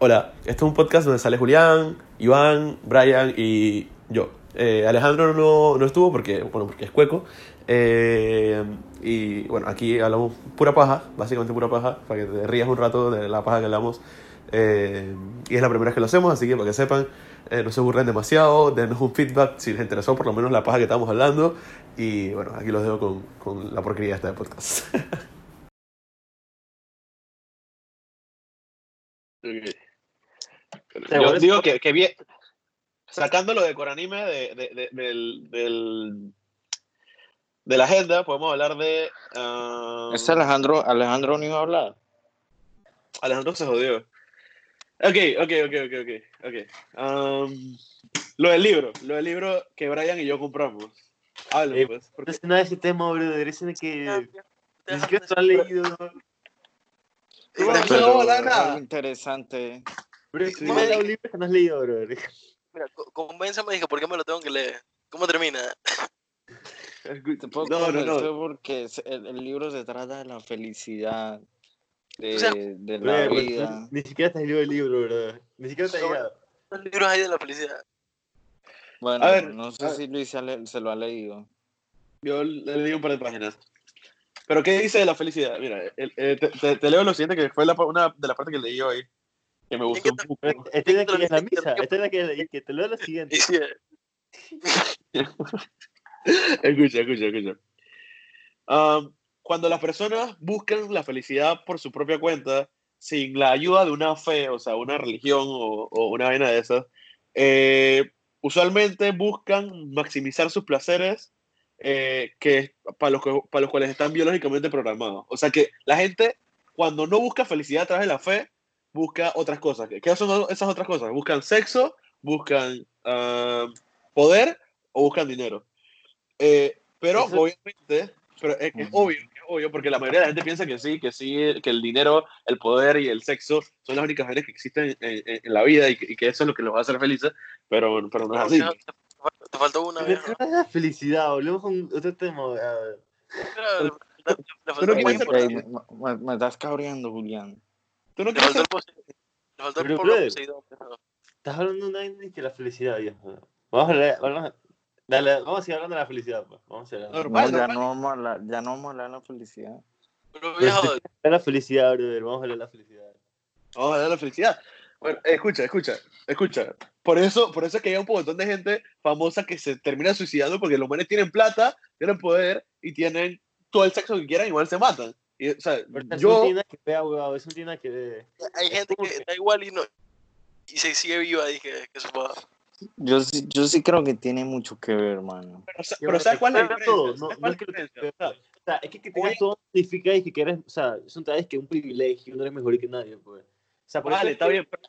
Hola, este es un podcast donde sale Julián, Iván, Brian y yo. Eh, Alejandro no, no estuvo porque, bueno, porque es cueco. Eh, y bueno, aquí hablamos pura paja, básicamente pura paja, para que te rías un rato de la paja que hablamos. Eh, y es la primera vez que lo hacemos, así que para que sepan, no se aburren demasiado, denos un feedback si les interesó por lo menos la paja que estamos hablando. Y bueno, aquí los dejo con, con la porquería esta de podcast. Yo digo que, que bien, sacándolo de Coranime de, de, de, del, del, de la agenda, podemos hablar de... Este Alejandro, Alejandro no iba a hablar. Alejandro se jodió. Ok, ok, ok, ok, ok. okay. Um, lo del libro, lo del libro que Brian y yo compramos. Hablen, Eh, pues. No sé nada de ese tema. Ese de que ni siquiera se lo han leído. ¿no? Vamos Bro, Sí. ¿cómo leído libros que no has leído, brother? Mira, co- convénzame, dije, ¿por qué me lo tengo que leer? ¿Cómo termina? Te puedo No, no, no. porque es- el, el libro se trata de la felicidad, de, O sea, de la vida. no- ni siquiera te has leído el libro, brother. Ni siquiera te has No. llegado. Los libros ahí de la felicidad. Bueno, A ver, no sé si Luis se, le- se lo ha leído. Yo le leí un par de páginas. Pero ¿qué dice de la felicidad? Mira, el- el- te, te- te leo lo siguiente, que fue la, una de las partes que leí hoy, que me gustó un poco. Pero Esta es la que es la misa. Esta es la que que te leo lo siguiente. Sí, escucha, escucha, escucha. Um, cuando las personas buscan la felicidad por su propia cuenta, sin la ayuda de una fe, o sea, una religión o, o una vaina de esas, eh, usualmente buscan maximizar sus placeres eh, que, para, los, que- para los cuales están biológicamente programados. O sea que la gente, cuando no busca felicidad a través de la fe, busca otras cosas. ¿Qué qué son esas otras cosas? Buscan sexo, buscan ah, poder o buscan dinero. Eh, pero Eso- obviamente, pero es, es obvio, es obvio, porque la mayoría de la gente piensa que sí, que sí, que el dinero, el poder y el sexo son las únicas cosas que existen en, en- en la vida y que, y que eso es lo que los va a hacer felices, pero, pero no es así. te, faltó una, Pero no felicidad, volvemos con otro tema. a ver. Pero el ¿qué más es el- importante. Ey, me, me- me estás cabreando, Julián. ¿Tú no Pero, brother. Estás hablando de una vaina de que la felicidad, viejo. Vamos a hablar, vamos a, dale, vamos a seguir hablando de la felicidad, pues. Vamos a hablar de Normal, No, ya, normal. no vamos a hablar, ya no vamos a hablar de la felicidad. Pero viejo, la felicidad, brother. Vamos a hablar de la felicidad. Vamos a hablar de la felicidad. Bueno, eh, escucha, escucha, escucha. Por eso, por eso es que hay un montón de gente famosa que se termina suicidando porque los manes tienen plata, tienen poder y tienen todo el sexo que quieran, igual se matan. Y, o sea, eso no yo, que ver, weón. Eso no tiene que ver. hay gente que da igual y no y se sigue viva y que, que supa. Yo, sí- yo sí creo que tiene mucho que ver, hermano. pero, pero ¿sabes cuál es la todo, no- ¿Sabes no es que es lo. O sea, O sea, es que que tengas Oye. todo significa que eres, o sea, es un, es que un privilegio, no eres mejor que nadie, pues. O sea, por eso Vale, es está que- bien. pero,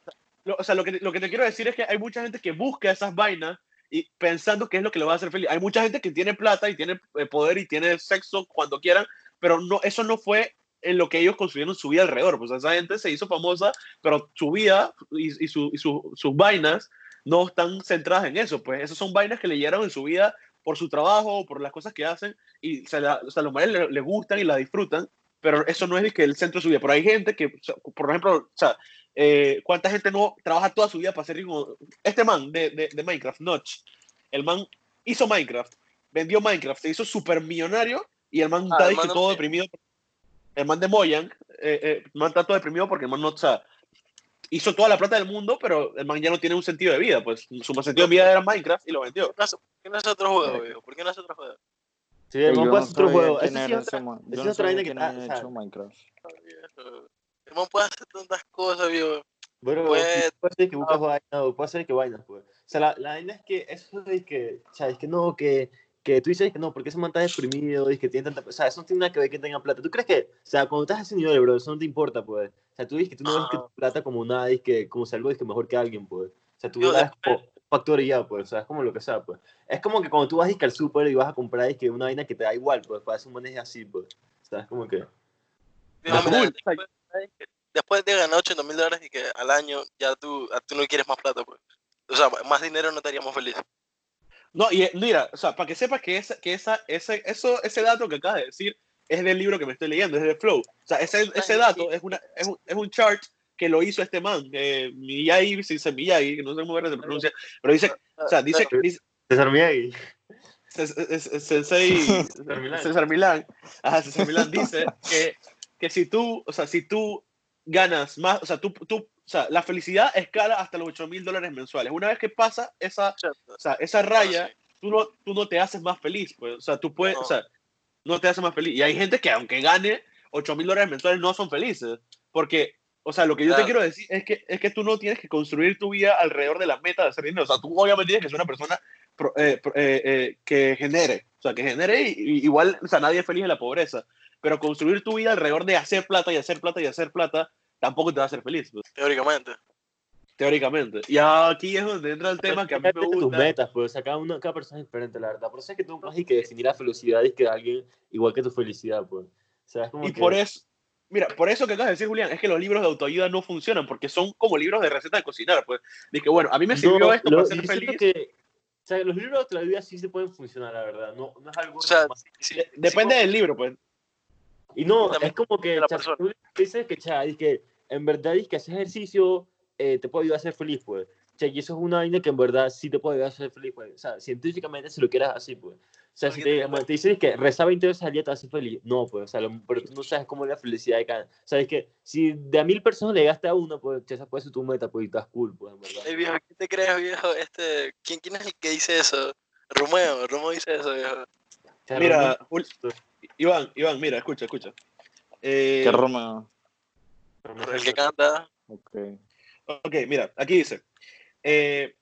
lo- o sea, lo que, lo que te quiero decir es que hay mucha gente que busca esas vainas y pensando que es lo que le va a hacer feliz. Hay mucha gente que tiene plata y tiene eh, poder y tiene sexo cuando quieran, pero no, eso no fue en lo que ellos construyeron su vida alrededor. Pues esa gente se hizo famosa, pero su vida y, su- y su- sus vainas no están centradas en eso. Pues esas son vainas que le llegaron en su vida por su trabajo o por las cosas que hacen y se o sea, los manes le, le gustan y la disfrutan, pero eso no es que el centro de su vida. Pero hay gente que, por ejemplo, o sea, eh, ¿cuánta gente no trabaja toda su vida para ser rico? Este man de, de Minecraft, Notch, el man hizo Minecraft, vendió Minecraft, se hizo súper millonario y el man Ah, está el man todo deprimido. El man de Mojang, eh, eh, el man está todo deprimido porque el man no, o sea, hizo toda la plata del mundo, pero el man ya no tiene un sentido de vida, pues su sentido de vida era Minecraft y lo vendió. ¿Por qué no hace otro juego, viejo? ¿Por qué no hace otro juego? Sí, no no puede hacer otro juego. era es otra- man. es vaina que está- sea, hecho Minecraft. El man puede hacer tantas cosas, viejo. Bueno, Pues- puede ser que buscas vainas, o puede ser que vainas, pues. O sea, la, la vaina es que eso es que, o sea, es que no, que, que tú dices que no, porque ese man está deprimido, y que tiene tanta, o sea, eso no tiene nada que ver que tenga plata. ¿Tú crees que, o sea, cuando estás a ese nivel, bro, eso no te importa, pues? O sea, tú dices que tú no ves que tu plata como nada, y que como si algo es que mejor que alguien, pues. O sea, tú Yo lo das como factor y ya, pues, o sea, es como lo que sea, pues. Es como que cuando tú vas al súper y vas a comprar es que una vaina que te da igual, pues, para hacer un así, pues. O sea, es como que... Ah, mira, después, después de ganar 80 mil dólares y que al año ya tú, tú no quieres más plata, pues. O sea, más dinero no te haríamos feliz. No, y eh, mira, o sea, para que sepas que, esa, que esa, ese, eso, ese dato que acabas de decir es del libro que me estoy leyendo, es de Flow. O sea, ese, ese dato es, una, es, un, es un chart que lo hizo este man, eh, Miyagi, no sé cómo se pronuncia, pero dice, o sea, dice, dice César Miyagi. Es- Sensei César Milán. César Milán, ajá, César Milán dice que, que si tú, o sea, si tú ganas más, o sea, tú, tú, o sea, la felicidad escala hasta los 8 mil dólares mensuales. Una vez que pasa esa, o sea, esa raya, tú no, tú no te haces más feliz, pues, o sea, tú puedes, No. o sea, no te haces más feliz. Y hay gente que aunque gane 8 mil dólares mensuales no son felices, porque, o sea, lo que yo te quiero decir es que, es que tú no tienes que construir tu vida alrededor de la meta de hacer dinero, o sea, tú obviamente tienes que ser una persona pro- eh, pro- eh, eh, que genere, o sea, que genere y, y igual, o sea, nadie es feliz en la pobreza, pero construir tu vida alrededor de hacer plata y hacer plata y hacer plata tampoco te va a hacer feliz, pues, Teóricamente. teóricamente. Y aquí es donde entra el tema que a mí me de tus gusta. metas, pues, o sea, cada, uno, cada persona es diferente, la verdad. Por eso es que tú no hay que definir la felicidad y que alguien igual que tu felicidad, pues. O sea, es como Y que- por eso, mira, por eso que acabas de decir, Julián, es que los libros de autoayuda no funcionan, porque son como libros de receta de cocinar, pues. Dije, bueno, a mí me sirvió No, esto lo- para ser feliz. que, o sea, los libros de vida sí se pueden funcionar, la verdad. No, no es algo O sea, más- sí, De- sí, Depende sí, del libro, pues. Y no, también es como que, la o sea, persona. tú dices que, cha, es que en verdad es que hacer ejercicio eh, te puede ayudar a ser feliz, pues. O sea, y eso es una vaina que en verdad sí te puede ayudar a ser feliz, pues. O sea, científicamente si lo quieras así, pues. O sea, si te, te dicen que rezar 20 veces al día te hace feliz, no, pues, o sea, lo- pero tú no sabes cómo es la felicidad de cada. O sea, es que si de a mil personas le gastas a uno, pues, esa puede ser tu meta, pues, y estás cool, pues, en verdad. Ey, viejo, ¿qué te crees, viejo? Este, ¿quién, ¿Quién es el que dice eso? Romeo, Romeo dice eso, viejo. O sea, Mira, Iván, Iván, mira, escucha, escucha. Eh, ¿Qué Romeo? El que canta. Ok. Ok, mira, aquí dice, eh,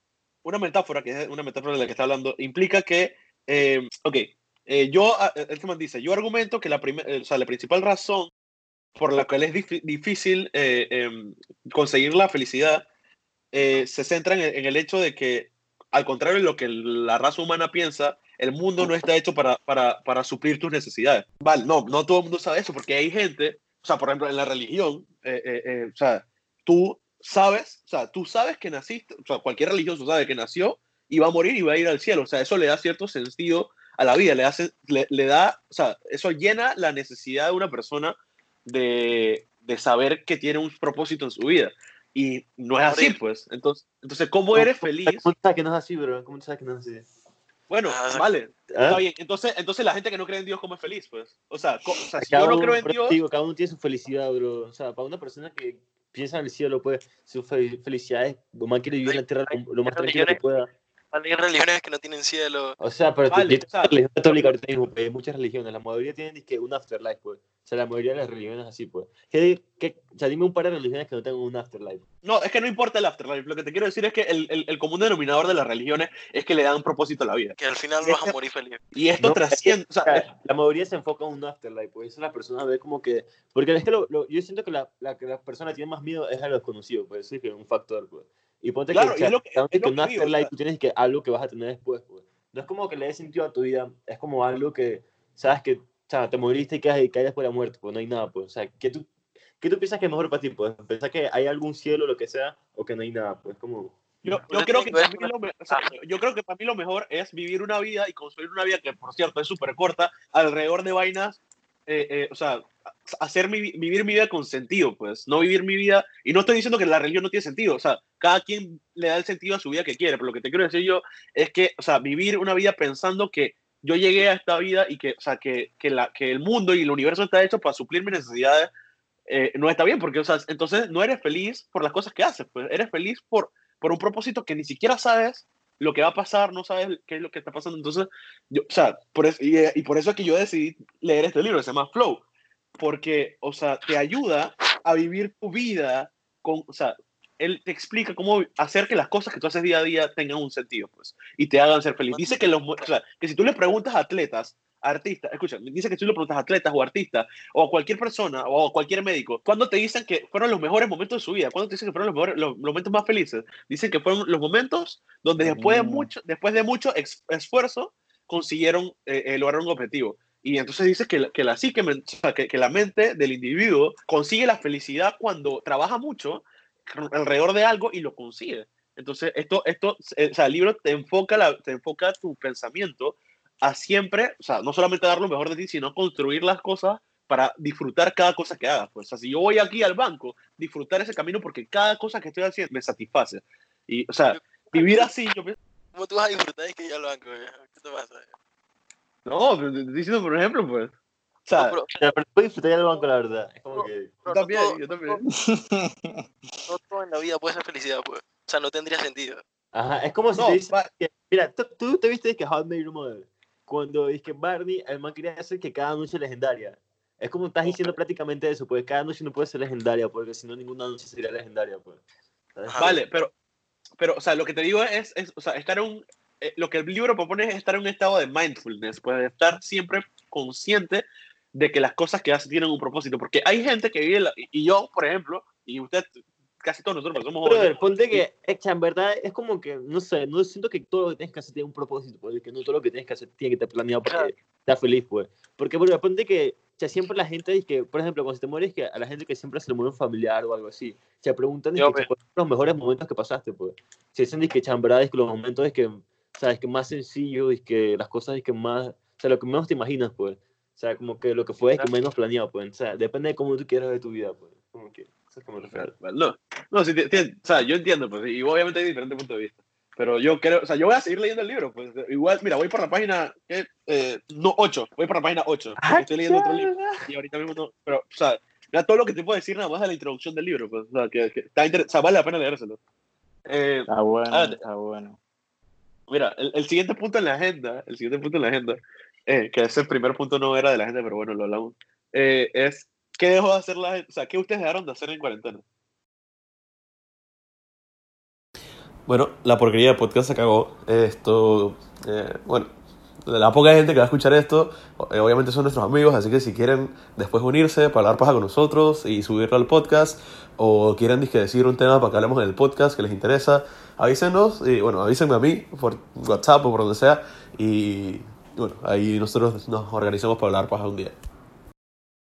una metáfora, que es una metáfora de la que está hablando, implica que, eh, ok, eh, yo, ah, este man dice, yo argumento que la, primer- eh, o sea, la principal razón por la cual es dif- difícil eh, em, conseguir la felicidad eh, se centra en el, en el hecho de que, al contrario de lo que la raza humana piensa, el mundo no está hecho para, para, para suplir tus necesidades. Vale, no, no todo el mundo sabe eso, porque hay gente, o sea, por ejemplo, en la religión, eh, eh, eh, o sea, tú sabes, o sea, tú sabes que naciste, o sea, cualquier religioso sabe que nació y va a morir y va a ir al cielo, o sea, eso le da cierto sentido a la vida, le, hace, le, le da, o sea, eso llena la necesidad de una persona de, de saber que tiene un propósito en su vida. Y no es así, pues. Entonces, entonces ¿cómo eres feliz? ¿Cómo sabes que no es así, bro? ¿Cómo sabes que no es así? Bueno, Ah, vale, ¿Ah? está bien. Entonces, entonces la gente que no cree en Dios, ¿cómo es feliz, pues? O sea, co- o sea si Cada yo no uno, creo en Dios, digo, cada uno tiene su felicidad, bro. O sea, para una persona que piensa en el cielo, pues, su fe- felicidad es, lo más quiere vivir en la tierra lo, lo más tranquilo que pueda. Vale, Hay religiones que no tienen cielo. O sea, pero Vale, tú- o sea- la religión católica ahorita mismo, pues, hay muchas religiones, la mayoría tienen dizque, un afterlife, pues. O sea, la mayoría de las religiones así, pues. ¿Qué, qué, o sea, dime un par de religiones que no tengan un afterlife. no, es que no importa el afterlife. Lo que te quiero decir es que el, el, el común denominador de las religiones es que le dan propósito a la vida. Que al final vas a morir feliz. Y esto No, trasciende, o O sea, la mayoría se enfoca en un afterlife, pues eso la persona ve como que... Porque es que lo, lo- yo siento que la, la, que la persona tiene más miedo es a lo desconocido, pues eso es que es un factor, pues. Y ponte Claro, que, y es lo que- es que digo, o afterlife sea- tú tienes que algo que vas a tener después, pues. No es como que le des sentido a tu vida, es como algo que, sabes que, o sea, te moriste y que hay, que hay después de la muerte, pues no hay nada, pues. O sea, ¿qué tú, ¿qué tú piensas que es mejor para ti, pues? ¿Pensar que hay algún cielo, lo que sea, o que no hay nada, pues? Como... Yo, Yo creo que para mí una- lo me- o sea, yo creo que para mí lo mejor es vivir una vida y construir una vida que, por cierto, es súper corta, alrededor de vainas, eh, eh, o sea, hacer mi, vi- vivir mi vida con sentido, pues, no vivir mi vida, y no estoy diciendo que la religión no tiene sentido, o sea, cada quien le da el sentido a su vida que quiere, pero lo que te quiero decir yo es que, o sea, vivir una vida pensando que yo llegué a esta vida y que, o sea, que, que, la, que el mundo y el universo está hecho para suplir mis necesidades, eh, no está bien, porque, o sea, entonces no eres feliz por las cosas que haces, pues, eres feliz por, por un propósito que ni siquiera sabes lo que va a pasar, no sabes qué es lo que está pasando. Entonces, yo, o sea, por eso, y, y por eso es que yo decidí leer este libro, se llama Flow, porque, o sea, te ayuda a vivir tu vida con, o sea, él te explica cómo hacer que las cosas que tú haces día a día tengan un sentido, pues, y te hagan ser feliz. Dice que los, o sea, que si tú le preguntas a atletas, artistas, escucha, dice que si tú le preguntas a atletas o artistas o a cualquier persona o a cualquier médico, cuando te dicen que fueron los mejores momentos de su vida, cuando te dicen que fueron los, mejores, los, los momentos más felices, dicen que fueron los momentos donde después de Mm. mucho, después de mucho esfuerzo consiguieron eh, eh, lograr un objetivo. Y entonces dice que, que, la psique, que, que la mente del individuo consigue la felicidad cuando trabaja mucho alrededor de algo y lo consigue. Entonces, esto, esto, eh, o sea, el libro te enfoca, la, te enfoca tu pensamiento a siempre, o sea, no solamente dar lo mejor de ti, sino construir las cosas para disfrutar cada cosa que hagas. Pues. O sea, si yo voy aquí al banco, disfrutar ese camino porque cada cosa que estoy haciendo me satisface. Y, o sea, vivir así, yo pienso, ¿Cómo tú vas a disfrutar de que ir al banco? viejo? ¿Qué te pasa? No, pero te estoy diciendo por ejemplo, pues. O No, sea, pero, O sea, pero puedes disfrutar del banco, la verdad. Es como que. yo pero no también, todo- yo también. no todo en la vida puede ser felicidad, pues. O sea, no tendría sentido. Ajá, es como si No, te dicen va- que. Mira, tú, te viste que Met Your Mother. Cuando dice que Barney, el man quería hacer que cada noche es legendaria. Es como estás diciendo prácticamente eso, pues cada noche no puede ser legendaria, porque si no, ninguna noche sería legendaria, pues. Vale, pero, pero, o sea, lo que te digo es, es o sea, estar en un, eh, lo que el libro propone es estar en un estado de mindfulness, pues de estar siempre consciente de que las cosas que hace tienen un propósito, porque hay gente que vive, la- y yo, por ejemplo, y usted, casi todos nosotros, porque somos Brother, jóvenes, ponte que, echa, en verdad, es como que, no sé, no siento que todo lo que tienes que hacer tiene un propósito, pues, que no todo lo que tienes que hacer tiene que estar planeado para Claro. seas feliz, pues. Porque, brother, ponte que, sea, siempre la gente dice que, por ejemplo, cuando se te mueres, que a la gente que siempre se le muere un familiar o algo así, se preguntan, Yo que, me- ¿cuáles fueron los mejores momentos que pasaste, pues. Se dicen, que, en verdad, es que los momentos es que, sabes, que más sencillo, y que las cosas es que más, o sea, lo que menos te imaginas, pues. O sea, como que lo que fue es que menos planeado, pues. O sea, depende de cómo tú quieras ver tu vida, pues. Como que, eso es como refiero. no, no, sí, o sea, yo entiendo, pues, y obviamente hay diferentes puntos de vista, pero yo creo, o sea, yo voy a seguir leyendo el libro, pues, igual, mira, voy por la página, ¿qué? Eh, no, 8, voy por la página 8, Ah, estoy leyendo otro libro, y ahorita mismo no, pero, o sea, mira todo lo que te puedo decir nada más de la introducción del libro, pues, o sea, que, que está o sea, vale la pena leérselo. Eh, Está bueno, Ah, está bueno. Mira, el, el siguiente punto en la agenda, el siguiente punto en la agenda, eh, que ese primer punto no era de la agenda, pero bueno, lo hablamos, eh, es ¿qué dejó de hacer la gente? O sea, ¿qué ustedes dejaron de hacer en cuarentena? Bueno, la porquería de podcast se cagó. Esto, eh, bueno, la poca gente que va a escuchar esto, eh, obviamente son nuestros amigos, así que si quieren después unirse para hablar paja con nosotros y subirlo al podcast, o quieren decir un tema para que hablemos en el podcast que les interesa, avísenos, y bueno, avísenme a mí por WhatsApp o por donde sea, y bueno, ahí nosotros nos organizamos para hablar paja un día.